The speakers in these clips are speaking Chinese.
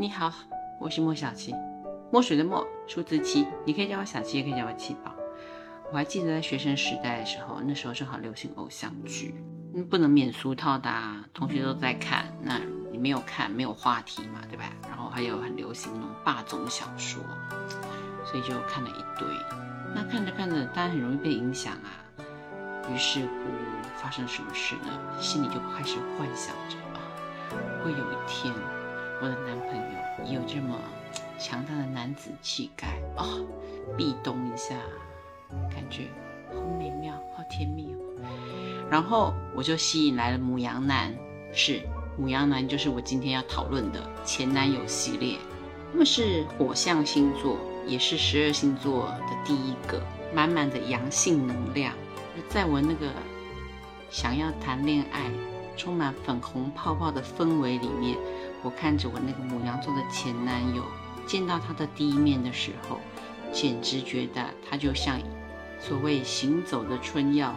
你好，我是莫小七，墨水的墨，数字七，你可以叫我小七，也可以叫我七宝。我还记得在学生时代的时候，那时候正好流行偶像剧，嗯，不能免俗套的，同学都在看，那你没有看，没有话题嘛，对吧？然后还有很流行那种霸总小说，所以就看了一堆。那看着看着，当然很容易被影响啊。于是乎，发生什么事呢？心里就开始幻想着啊，会有一天，我的男朋友有这么强大的男子气概啊，壁咚一下。感觉好美妙，好甜蜜哦。然后我就吸引来了母羊男，是母羊男，就是我今天要讨论的前男友系列。他们是火象星座，也是十二星座的第一个，满满的阳性能量。在我那个想要谈恋爱、充满粉红泡泡的氛围里面，我看着我那个母羊座的前男友，见到他的第一面的时候，简直觉得他就像。所谓行走的春药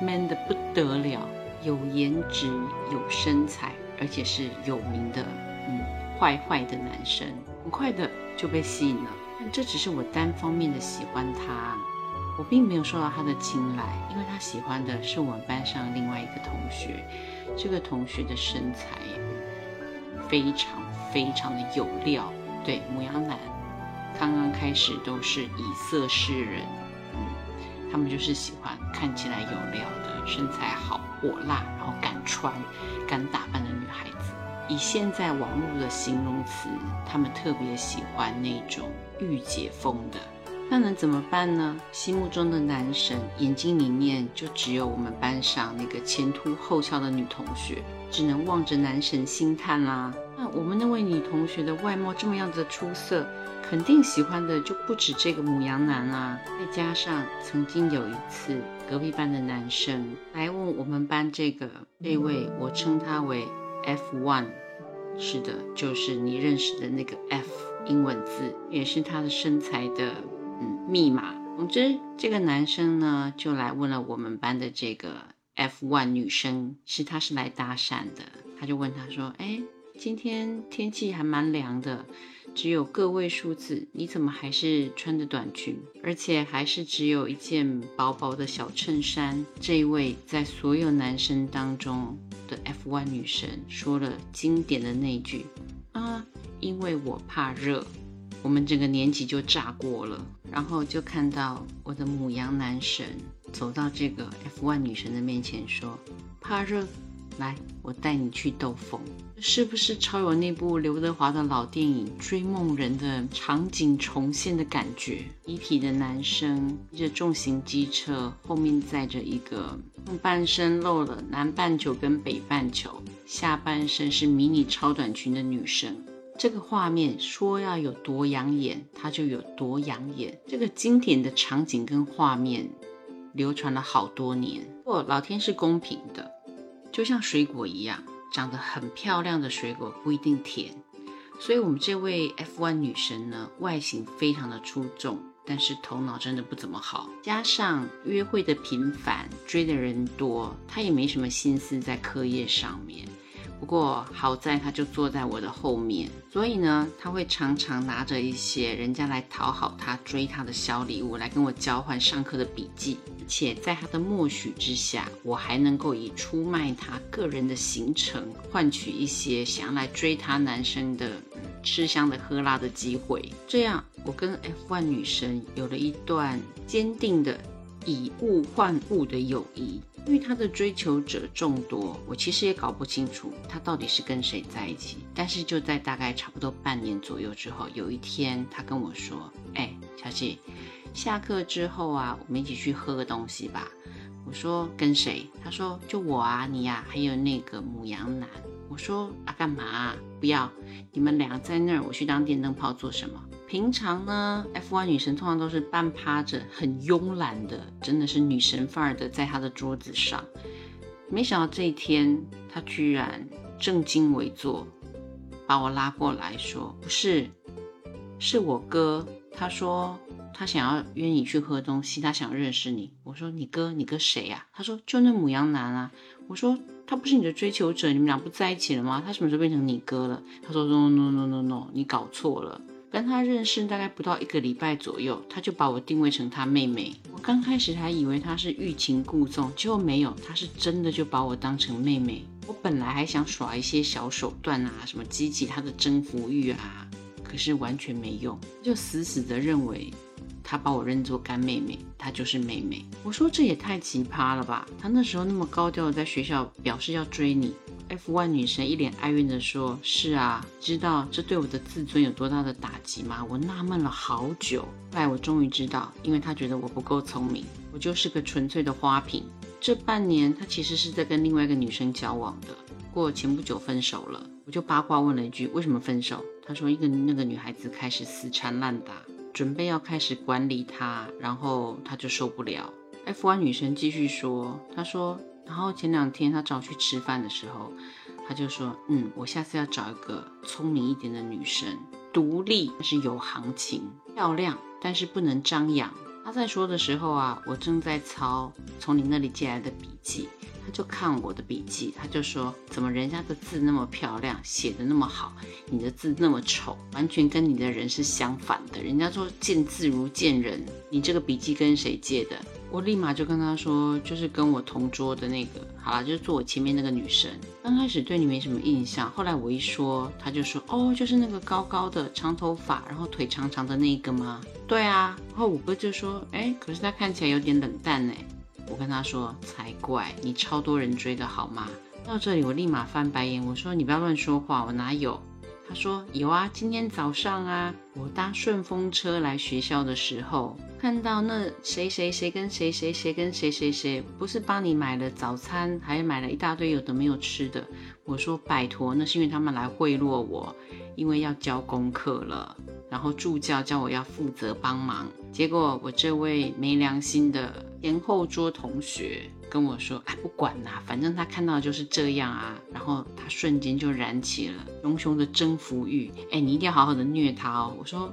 ，man 的不得了，有颜值，有身材，而且是有名的，嗯，坏坏的男生，很快的就被吸引了。这只是我单方面的喜欢他，我并没有受到他的青睐，因为他喜欢的是我们班上另外一个同学。这个同学的身材非常非常的有料，对，母羊男刚刚开始都是以色示人。嗯他们就是喜欢看起来有料的、身材好、火辣，然后敢穿、敢打扮的女孩子。以现在网络的形容词，他们特别喜欢那种御姐风的。那能怎么办呢？心目中的男神，眼睛里面就只有我们班上那个前凸后翘的女同学，只能望着男神心叹啦。那我们那位女同学的外貌这么样子的出色。肯定喜欢的就不止这个母羊男啊！再加上曾经有一次，隔壁班的男生来问我们班这个这位，我称他为 F one，是的，就是你认识的那个 F 英文字，也是他的身材的嗯密码。总之，这个男生呢就来问了我们班的这个 F one 女生，是他是来搭讪的，他就问他说：“哎，今天天气还蛮凉的。”只有个位数字，你怎么还是穿着短裙，而且还是只有一件薄薄的小衬衫？这一位在所有男生当中的 F1 女神说了经典的那句啊，因为我怕热。我们整个年级就炸过了，然后就看到我的母羊男神走到这个 F1 女神的面前说，怕热。来，我带你去兜风，是不是超有那部刘德华的老电影《追梦人》的场景重现的感觉？一体的男生骑着重型机车，后面载着一个上半身露了南半球跟北半球，下半身是迷你超短裙的女生。这个画面说要有多养眼，它就有多养眼。这个经典的场景跟画面流传了好多年。不过，老天是公平的。就像水果一样，长得很漂亮的水果不一定甜，所以我们这位 F1 女神呢，外形非常的出众，但是头脑真的不怎么好，加上约会的频繁，追的人多，她也没什么心思在课业上面。不过好在他就坐在我的后面，所以呢，他会常常拿着一些人家来讨好他、追他的小礼物来跟我交换上课的笔记，且在他的默许之下，我还能够以出卖他个人的行程换取一些想要来追他男生的吃香的喝辣的机会。这样，我跟 F1 女神有了一段坚定的以物换物的友谊。因为他的追求者众多，我其实也搞不清楚他到底是跟谁在一起。但是就在大概差不多半年左右之后，有一天他跟我说：“哎，小姐，下课之后啊，我们一起去喝个东西吧。”我说：“跟谁？”他说：“就我啊，你呀，还有那个母羊男。”我说：“啊，干嘛？不要，你们俩在那儿，我去当电灯泡做什么？”平常呢，F1 女神通常都是半趴着，很慵懒的，真的是女神范儿的，在她的桌子上。没想到这一天，她居然正襟危坐，把我拉过来说：“不是，是我哥。”他说他想要约你去喝东西，他想认识你。我说：“你哥？你哥谁呀？”他说：“就那母羊男啊。”我说他不是你的追求者，你们俩不在一起了吗？他什么时候变成你哥了？他说 no no no no no，你搞错了。跟他认识大概不到一个礼拜左右，他就把我定位成他妹妹。我刚开始还以为他是欲擒故纵，结果没有，他是真的就把我当成妹妹。我本来还想耍一些小手段啊，什么激起他的征服欲啊，可是完全没用，就死死的认为。他把我认作干妹妹，她就是妹妹。我说这也太奇葩了吧！他那时候那么高调的在学校表示要追你，F1 女神一脸哀怨的说：“是啊，知道这对我的自尊有多大的打击吗？”我纳闷了好久，后来我终于知道，因为他觉得我不够聪明，我就是个纯粹的花瓶。这半年他其实是在跟另外一个女生交往的，过前不久分手了。我就八卦问了一句：“为什么分手？”他说：“一个那个女孩子开始死缠烂打。”准备要开始管理他，然后他就受不了。F1 女生继续说：“她说，然后前两天他找我去吃饭的时候，他就说，嗯，我下次要找一个聪明一点的女生，独立但是有行情，漂亮但是不能张扬。他在说的时候啊，我正在抄从你那里借来的笔记。”他就看我的笔记，他就说：“怎么人家的字那么漂亮，写的那么好，你的字那么丑，完全跟你的人是相反的。人家说见字如见人，你这个笔记跟谁借的？”我立马就跟他说：“就是跟我同桌的那个，好了，就是坐我前面那个女生。刚开始对你没什么印象，后来我一说，他就说：哦，就是那个高高的长头发，然后腿长长的那个吗？对啊。然后五哥就说：哎，可是他看起来有点冷淡呢。”我跟他说才怪，你超多人追的好吗？到这里我立马翻白眼，我说你不要乱说话，我哪有？他说有啊，今天早上啊，我搭顺风车来学校的时候，看到那谁谁谁跟谁谁谁跟谁谁谁，不是帮你买了早餐，还买了一大堆有的没有吃的。我说拜托，那是因为他们来贿赂我，因为要交功课了。然后助教叫我要负责帮忙，结果我这位没良心的前后桌同学跟我说：“哎，不管啦，反正他看到就是这样啊。”然后他瞬间就燃起了熊熊的征服欲。哎，你一定要好好的虐他哦！我说：“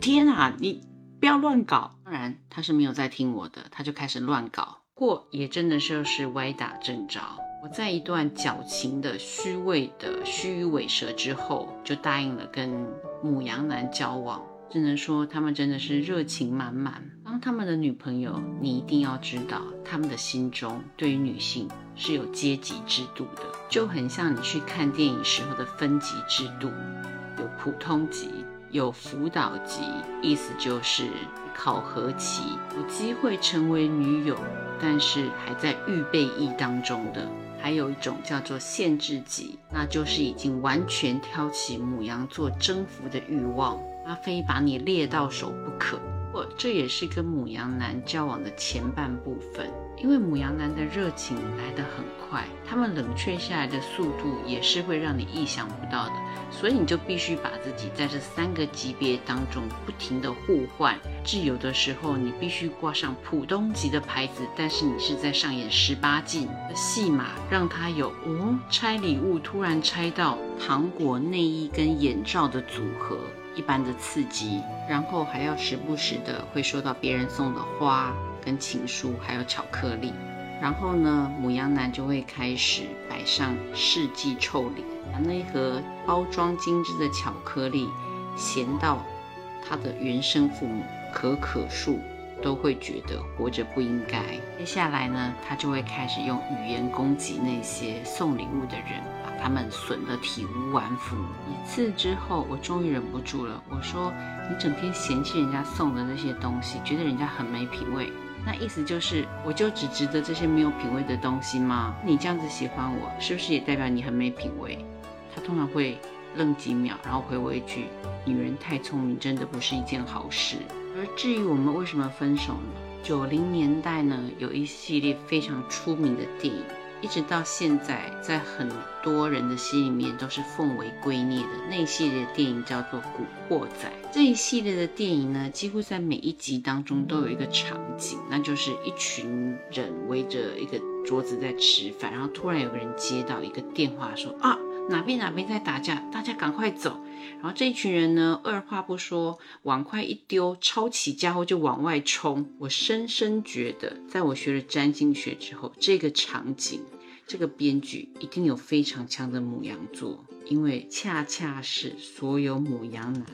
天啊，你不要乱搞！”当然他是没有在听我的，他就开始乱搞。过也真的就是歪打正着。我在一段矫情的、虚伪的、虚与委蛇之后，就答应了跟母羊男交往。只能说他们真的是热情满满。当他们的女朋友，你一定要知道，他们的心中对于女性是有阶级制度的，就很像你去看电影时候的分级制度，有普通级，有辅导级，意思就是考核期，有机会成为女友，但是还在预备役当中的。还有一种叫做限制级，那就是已经完全挑起母羊座征服的欲望，他非把你猎到手不可。这也是跟母羊男交往的前半部分。因为母羊男的热情来得很快，他们冷却下来的速度也是会让你意想不到的，所以你就必须把自己在这三个级别当中不停的互换。至有的时候你必须挂上普通级的牌子，但是你是在上演十八禁的戏码，让他有哦拆礼物突然拆到糖果、内衣跟眼罩的组合，一般的刺激，然后还要时不时的会收到别人送的花。跟情书还有巧克力，然后呢，母羊男就会开始摆上世纪臭脸，把那一盒包装精致的巧克力咸到他的原生父母可可树都会觉得活着不应该。接下来呢，他就会开始用语言攻击那些送礼物的人，他们损得体无完肤。一次之后，我终于忍不住了，我说：“你整天嫌弃人家送的那些东西，觉得人家很没品味。”那意思就是，我就只值得这些没有品味的东西吗？你这样子喜欢我，是不是也代表你很没品味？他通常会愣几秒，然后回我一句：“女人太聪明，真的不是一件好事。”而至于我们为什么分手呢？九零年代呢，有一系列非常出名的电影。一直到现在，在很多人的心里面都是奉为圭臬的那一系列电影叫做《古惑仔》。这一系列的电影呢，几乎在每一集当中都有一个场景，那就是一群人围着一个桌子在吃饭，然后突然有个人接到一个电话，说啊哪边哪边在打架，大家赶快走。然后这一群人呢，二话不说，碗筷一丢，抄起家伙就往外冲。我深深觉得，在我学了占星学之后，这个场景这个编剧一定有非常强的母羊座，因为恰恰是所有母羊男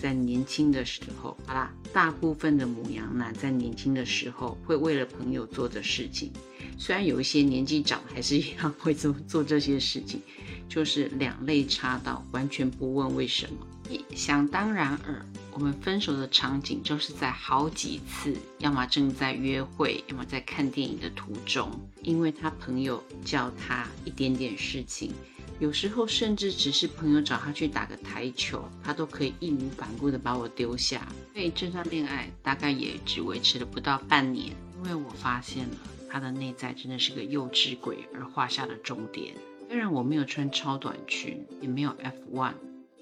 在年轻的时候，好啦，大部分的母羊男在年轻的时候会为了朋友做的事情。虽然有一些年纪长，还是一样会做做这些事情，就是两肋插刀，完全不问为什么。想当然尔，我们分手的场景就是在好几次，要么正在约会，要么在看电影的途中，因为他朋友叫他一点点事情，有时候甚至只是朋友找他去打个台球，他都可以义无反顾的把我丢下。所以这段恋爱大概也只维持了不到半年，因为我发现了他的内在真的是个幼稚鬼，而画下了终点。虽然我没有穿超短裙，也没有 F one。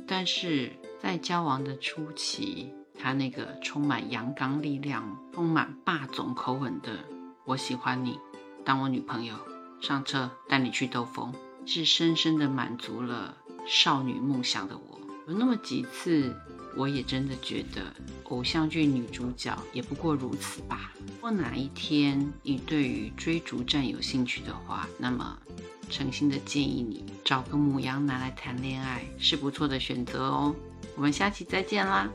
但是在交往的初期，他那个充满阳刚力量、充满霸总口吻的“我喜欢你，当我女朋友，上车带你去兜风”，是深深的满足了少女梦想的我。有那么几次，我也真的觉得偶像剧女主角也不过如此吧。或哪一天你对于追逐战有兴趣的话，那么。诚心的建议你找个母羊男来谈恋爱是不错的选择哦。我们下期再见啦！